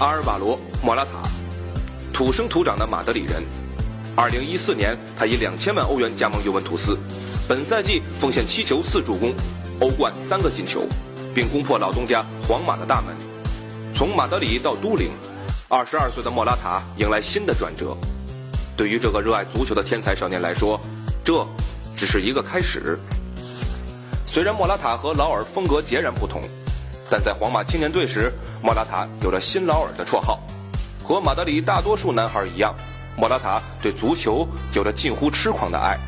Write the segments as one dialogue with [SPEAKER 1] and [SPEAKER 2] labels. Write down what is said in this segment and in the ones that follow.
[SPEAKER 1] 阿尔瓦罗·莫拉塔，土生土长的马德里人。2014年，他以两千万欧元加盟尤文图斯，本赛季奉献七球四助攻，欧冠三个进球，并攻破老东家皇马的大门。从马德里到都灵，二十二岁的莫拉塔迎来新的转折。对于这个热爱足球的天才少年来说，这只是一个开始。虽然莫拉塔和劳尔风格截然不同，但在皇马青年队时，莫拉塔有着“新劳尔”的绰号。和马德里大多数男孩一样，莫拉塔对足球有着近乎痴狂的爱。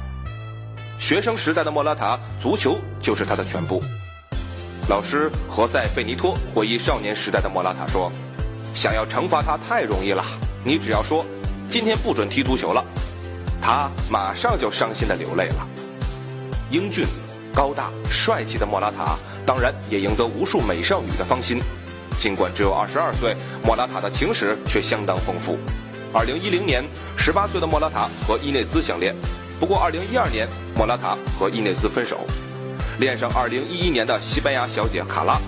[SPEAKER 1] 学生时代的莫拉塔，足球就是他的全部。老师何塞·费尼托回忆少年时代的莫拉塔说：“想要惩罚他太容易了，你只要说今天不准踢足球了，他马上就伤心的流泪了。”英俊、高大、帅气的莫拉塔，当然也赢得无数美少女的芳心。尽管只有二十二岁，莫拉塔的情史却相当丰富。二零一零年，十八岁的莫拉塔和伊内兹相恋，不过二零一二年，莫拉塔和伊内兹分手。恋上2011年的西班牙小姐卡拉，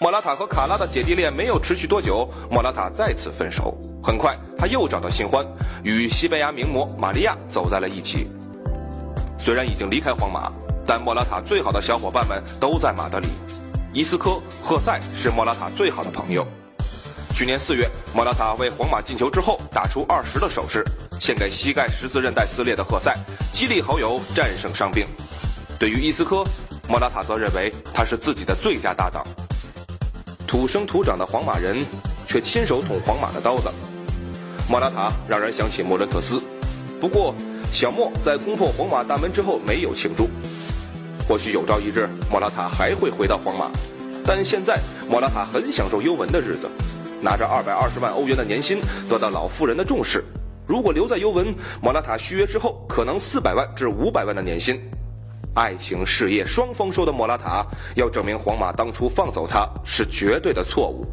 [SPEAKER 1] 莫拉塔和卡拉的姐弟恋没有持续多久，莫拉塔再次分手。很快，他又找到新欢，与西班牙名模玛利亚走在了一起。虽然已经离开皇马，但莫拉塔最好的小伙伴们都在马德里。伊斯科、赫塞是莫拉塔最好的朋友。去年四月，莫拉塔为皇马进球之后，打出二十的手势，献给膝盖十字韧带撕裂的赫塞，激励好友战胜伤病。对于伊斯科，莫拉塔则认为他是自己的最佳搭档。土生土长的皇马人，却亲手捅皇马的刀子。莫拉塔让人想起莫伦特斯，不过小莫在攻破皇马大门之后没有庆祝。或许有朝一日莫拉塔还会回到皇马，但现在莫拉塔很享受尤文的日子，拿着二百二十万欧元的年薪，得到老妇人的重视。如果留在尤文，莫拉塔续约之后可能四百万至五百万的年薪。爱情事业双丰收的莫拉塔，要证明皇马当初放走他是绝对的错误。